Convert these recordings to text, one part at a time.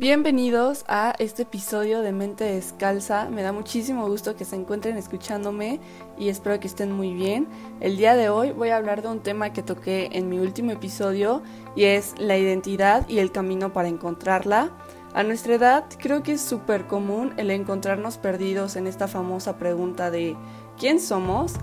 Bienvenidos a este episodio de Mente Descalza. Me da muchísimo gusto que se encuentren escuchándome y espero que estén muy bien. El día de hoy voy a hablar de un tema que toqué en mi último episodio y es la identidad y el camino para encontrarla. A nuestra edad creo que es súper común el encontrarnos perdidos en esta famosa pregunta de ¿quién somos?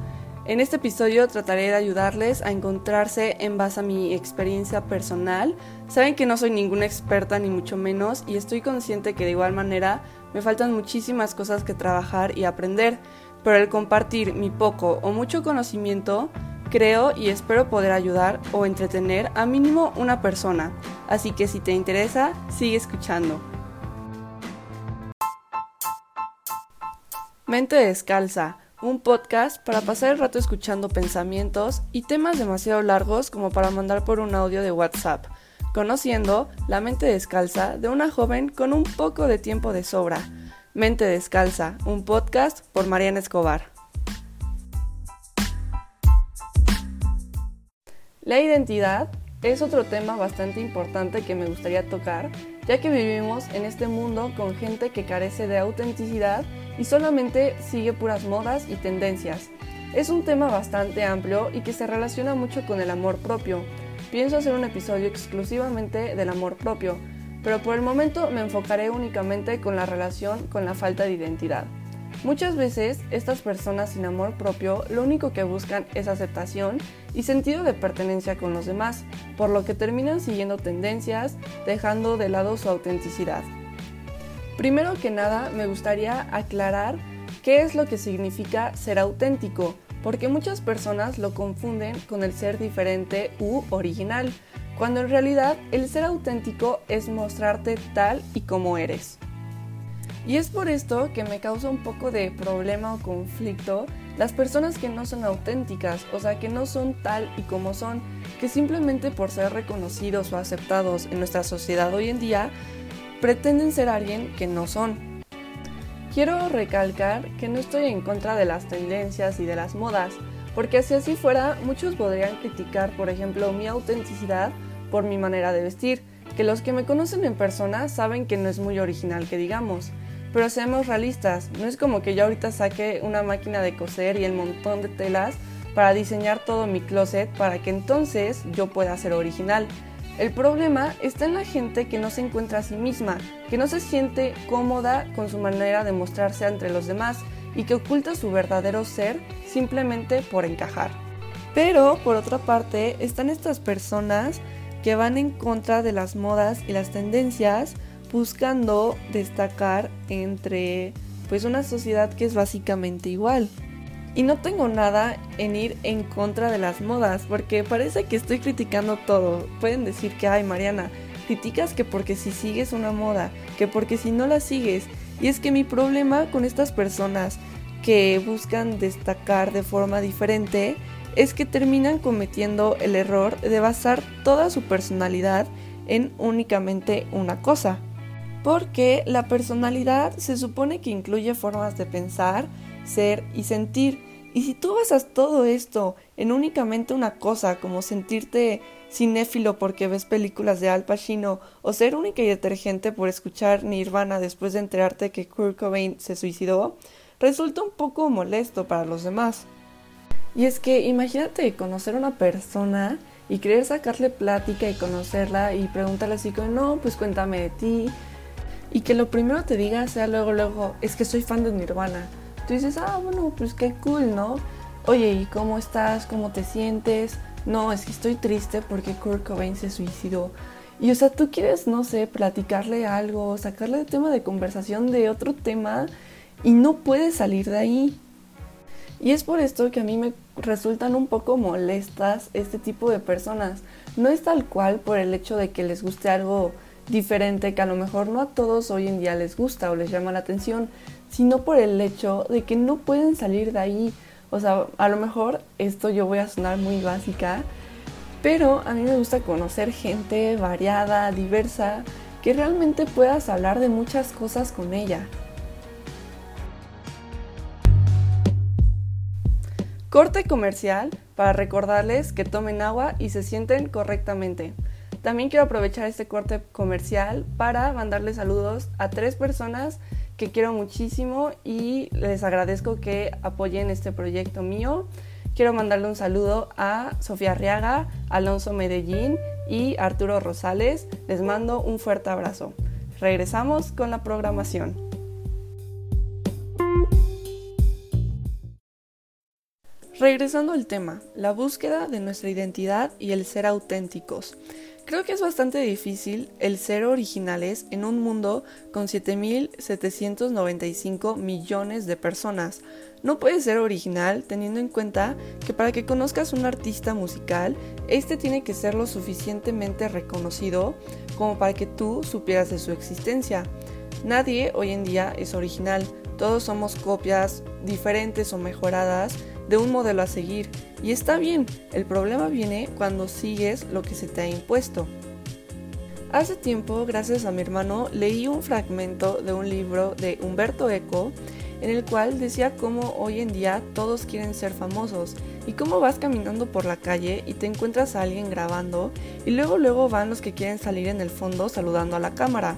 En este episodio trataré de ayudarles a encontrarse en base a mi experiencia personal. Saben que no soy ninguna experta ni mucho menos y estoy consciente que de igual manera me faltan muchísimas cosas que trabajar y aprender, pero el compartir mi poco o mucho conocimiento creo y espero poder ayudar o entretener a mínimo una persona. Así que si te interesa, sigue escuchando. Mente descalza un podcast para pasar el rato escuchando pensamientos y temas demasiado largos como para mandar por un audio de WhatsApp, conociendo la mente descalza de una joven con un poco de tiempo de sobra. Mente Descalza, un podcast por Mariana Escobar. La identidad es otro tema bastante importante que me gustaría tocar, ya que vivimos en este mundo con gente que carece de autenticidad y solamente sigue puras modas y tendencias. Es un tema bastante amplio y que se relaciona mucho con el amor propio. Pienso hacer un episodio exclusivamente del amor propio, pero por el momento me enfocaré únicamente con la relación con la falta de identidad. Muchas veces estas personas sin amor propio lo único que buscan es aceptación y sentido de pertenencia con los demás, por lo que terminan siguiendo tendencias, dejando de lado su autenticidad. Primero que nada, me gustaría aclarar qué es lo que significa ser auténtico, porque muchas personas lo confunden con el ser diferente u original, cuando en realidad el ser auténtico es mostrarte tal y como eres. Y es por esto que me causa un poco de problema o conflicto las personas que no son auténticas, o sea, que no son tal y como son, que simplemente por ser reconocidos o aceptados en nuestra sociedad hoy en día, pretenden ser alguien que no son. Quiero recalcar que no estoy en contra de las tendencias y de las modas, porque si así fuera, muchos podrían criticar, por ejemplo, mi autenticidad por mi manera de vestir, que los que me conocen en persona saben que no es muy original que digamos. Pero seamos realistas, no es como que yo ahorita saque una máquina de coser y el montón de telas para diseñar todo mi closet para que entonces yo pueda ser original. El problema está en la gente que no se encuentra a sí misma, que no se siente cómoda con su manera de mostrarse entre los demás y que oculta su verdadero ser simplemente por encajar. Pero, por otra parte, están estas personas que van en contra de las modas y las tendencias buscando destacar entre pues una sociedad que es básicamente igual. Y no tengo nada en ir en contra de las modas, porque parece que estoy criticando todo. Pueden decir que, ay Mariana, criticas que porque si sigues una moda, que porque si no la sigues. Y es que mi problema con estas personas que buscan destacar de forma diferente es que terminan cometiendo el error de basar toda su personalidad en únicamente una cosa. Porque la personalidad se supone que incluye formas de pensar, ser y sentir. Y si tú basas todo esto en únicamente una cosa, como sentirte cinéfilo porque ves películas de Al Pacino o ser única y detergente por escuchar Nirvana después de enterarte que Kurt Cobain se suicidó, resulta un poco molesto para los demás. Y es que imagínate conocer a una persona y querer sacarle plática y conocerla y preguntarle así como, no, pues cuéntame de ti. Y que lo primero te diga sea luego, luego, es que soy fan de Nirvana tú dices, ah, bueno, pues qué cool, ¿no? Oye, ¿y cómo estás? ¿Cómo te sientes? No, es que estoy triste porque Kurt Cobain se suicidó. Y o sea, tú quieres, no sé, platicarle algo, sacarle el tema de conversación de otro tema y no puedes salir de ahí. Y es por esto que a mí me resultan un poco molestas este tipo de personas. No es tal cual por el hecho de que les guste algo diferente que a lo mejor no a todos hoy en día les gusta o les llama la atención, sino por el hecho de que no pueden salir de ahí. O sea, a lo mejor esto yo voy a sonar muy básica, pero a mí me gusta conocer gente variada, diversa, que realmente puedas hablar de muchas cosas con ella. Corte comercial para recordarles que tomen agua y se sienten correctamente. También quiero aprovechar este corte comercial para mandarle saludos a tres personas que quiero muchísimo y les agradezco que apoyen este proyecto mío. Quiero mandarle un saludo a Sofía Arriaga, Alonso Medellín y Arturo Rosales. Les mando un fuerte abrazo. Regresamos con la programación. Regresando al tema, la búsqueda de nuestra identidad y el ser auténticos. Creo que es bastante difícil el ser originales en un mundo con 7.795 millones de personas. No puedes ser original teniendo en cuenta que para que conozcas un artista musical, este tiene que ser lo suficientemente reconocido como para que tú supieras de su existencia. Nadie hoy en día es original, todos somos copias diferentes o mejoradas de un modelo a seguir. Y está bien, el problema viene cuando sigues lo que se te ha impuesto. Hace tiempo, gracias a mi hermano, leí un fragmento de un libro de Humberto Eco en el cual decía cómo hoy en día todos quieren ser famosos y cómo vas caminando por la calle y te encuentras a alguien grabando y luego luego van los que quieren salir en el fondo saludando a la cámara.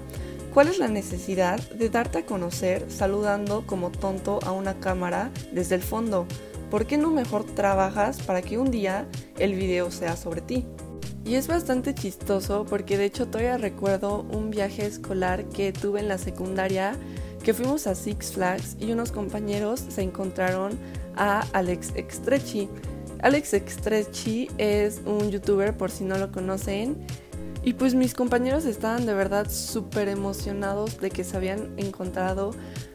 ¿Cuál es la necesidad de darte a conocer saludando como tonto a una cámara desde el fondo? ¿Por qué no mejor trabajas para que un día el video sea sobre ti? Y es bastante chistoso porque de hecho todavía recuerdo un viaje escolar que tuve en la secundaria que fuimos a Six Flags y unos compañeros se encontraron a Alex Extrechi. Alex Extrechi es un youtuber por si no lo conocen y pues mis compañeros estaban de verdad súper emocionados de que se habían encontrado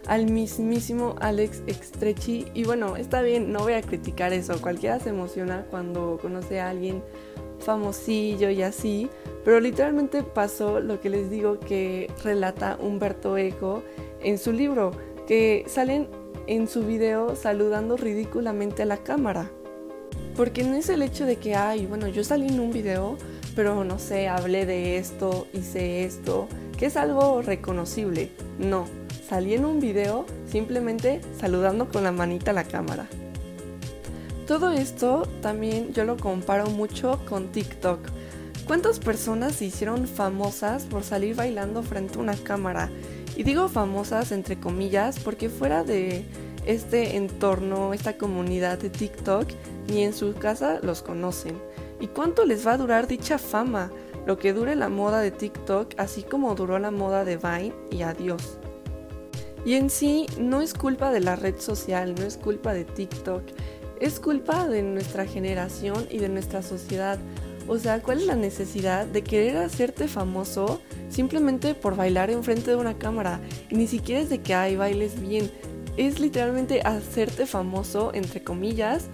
al mismísimo Alex Extrechi. Y bueno, está bien, no voy a criticar eso. Cualquiera se emociona cuando conoce a alguien famosillo y así. Pero literalmente pasó lo que les digo que relata Humberto Eco en su libro, que salen en su video saludando ridículamente a la cámara. Porque no es el hecho de que, ay, bueno, yo salí en un video, pero no sé, hablé de esto, hice esto, que es algo reconocible. No, salí en un video simplemente saludando con la manita a la cámara. Todo esto también yo lo comparo mucho con TikTok. ¿Cuántas personas se hicieron famosas por salir bailando frente a una cámara? Y digo famosas entre comillas porque fuera de este entorno, esta comunidad de TikTok, ni en su casa los conocen. ¿Y cuánto les va a durar dicha fama? Lo que dure la moda de TikTok, así como duró la moda de Vine y adiós. Y en sí no es culpa de la red social, no es culpa de TikTok, es culpa de nuestra generación y de nuestra sociedad. O sea, ¿cuál es la necesidad de querer hacerte famoso simplemente por bailar enfrente de una cámara? Y ni siquiera es de que hay bailes bien, es literalmente hacerte famoso, entre comillas,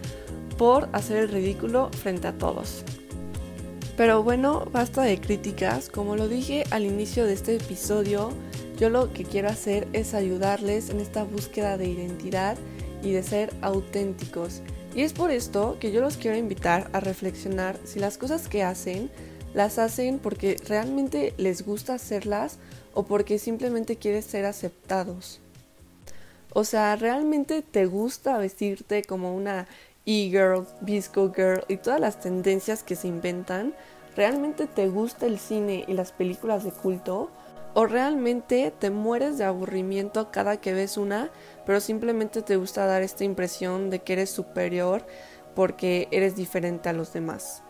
por hacer el ridículo frente a todos. Pero bueno, basta de críticas. Como lo dije al inicio de este episodio, yo lo que quiero hacer es ayudarles en esta búsqueda de identidad y de ser auténticos. Y es por esto que yo los quiero invitar a reflexionar si las cosas que hacen las hacen porque realmente les gusta hacerlas o porque simplemente quieres ser aceptados. O sea, ¿realmente te gusta vestirte como una e-girl, disco girl y todas las tendencias que se inventan? ¿Realmente te gusta el cine y las películas de culto? O realmente te mueres de aburrimiento cada que ves una, pero simplemente te gusta dar esta impresión de que eres superior porque eres diferente a los demás.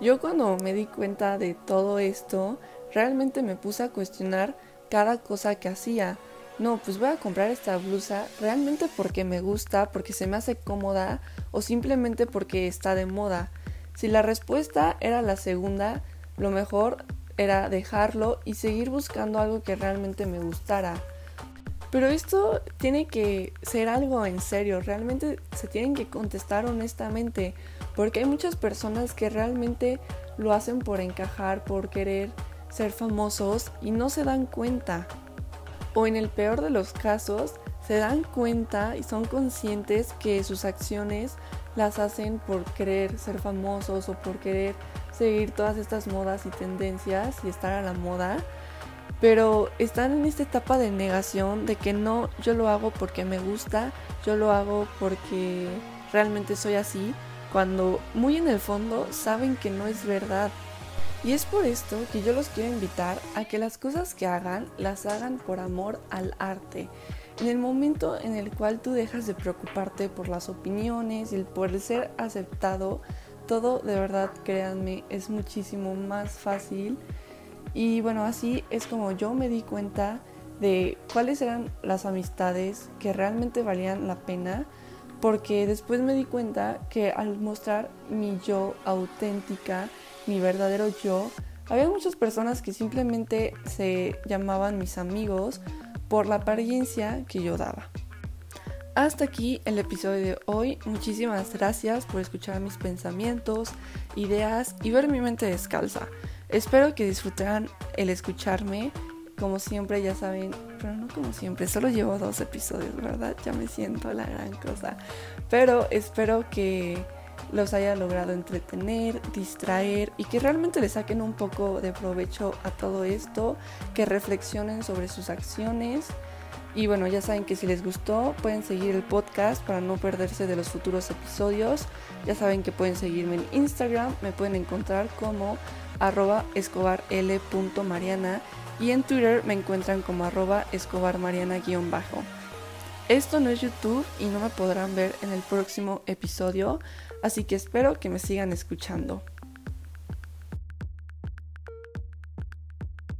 Yo cuando me di cuenta de todo esto, realmente me puse a cuestionar cada cosa que hacía. No, pues voy a comprar esta blusa realmente porque me gusta, porque se me hace cómoda o simplemente porque está de moda. Si la respuesta era la segunda, lo mejor era dejarlo y seguir buscando algo que realmente me gustara. Pero esto tiene que ser algo en serio, realmente se tienen que contestar honestamente, porque hay muchas personas que realmente lo hacen por encajar, por querer ser famosos y no se dan cuenta. O en el peor de los casos, se dan cuenta y son conscientes que sus acciones las hacen por querer ser famosos o por querer seguir todas estas modas y tendencias y estar a la moda, pero están en esta etapa de negación de que no, yo lo hago porque me gusta, yo lo hago porque realmente soy así, cuando muy en el fondo saben que no es verdad. Y es por esto que yo los quiero invitar a que las cosas que hagan las hagan por amor al arte. En el momento en el cual tú dejas de preocuparte por las opiniones y el poder ser aceptado, todo de verdad, créanme, es muchísimo más fácil. Y bueno, así es como yo me di cuenta de cuáles eran las amistades que realmente valían la pena, porque después me di cuenta que al mostrar mi yo auténtica, mi verdadero yo, había muchas personas que simplemente se llamaban mis amigos por la apariencia que yo daba. Hasta aquí el episodio de hoy. Muchísimas gracias por escuchar mis pensamientos, ideas y ver mi mente descalza. Espero que disfrutaran el escucharme. Como siempre, ya saben, pero no como siempre, solo llevo dos episodios, ¿verdad? Ya me siento la gran cosa. Pero espero que los haya logrado entretener, distraer y que realmente le saquen un poco de provecho a todo esto, que reflexionen sobre sus acciones y bueno, ya saben que si les gustó pueden seguir el podcast para no perderse de los futuros episodios. Ya saben que pueden seguirme en Instagram, me pueden encontrar como arroba escobarl.mariana y en Twitter me encuentran como arroba escobarmariana-bajo. Esto no es YouTube y no me podrán ver en el próximo episodio, así que espero que me sigan escuchando.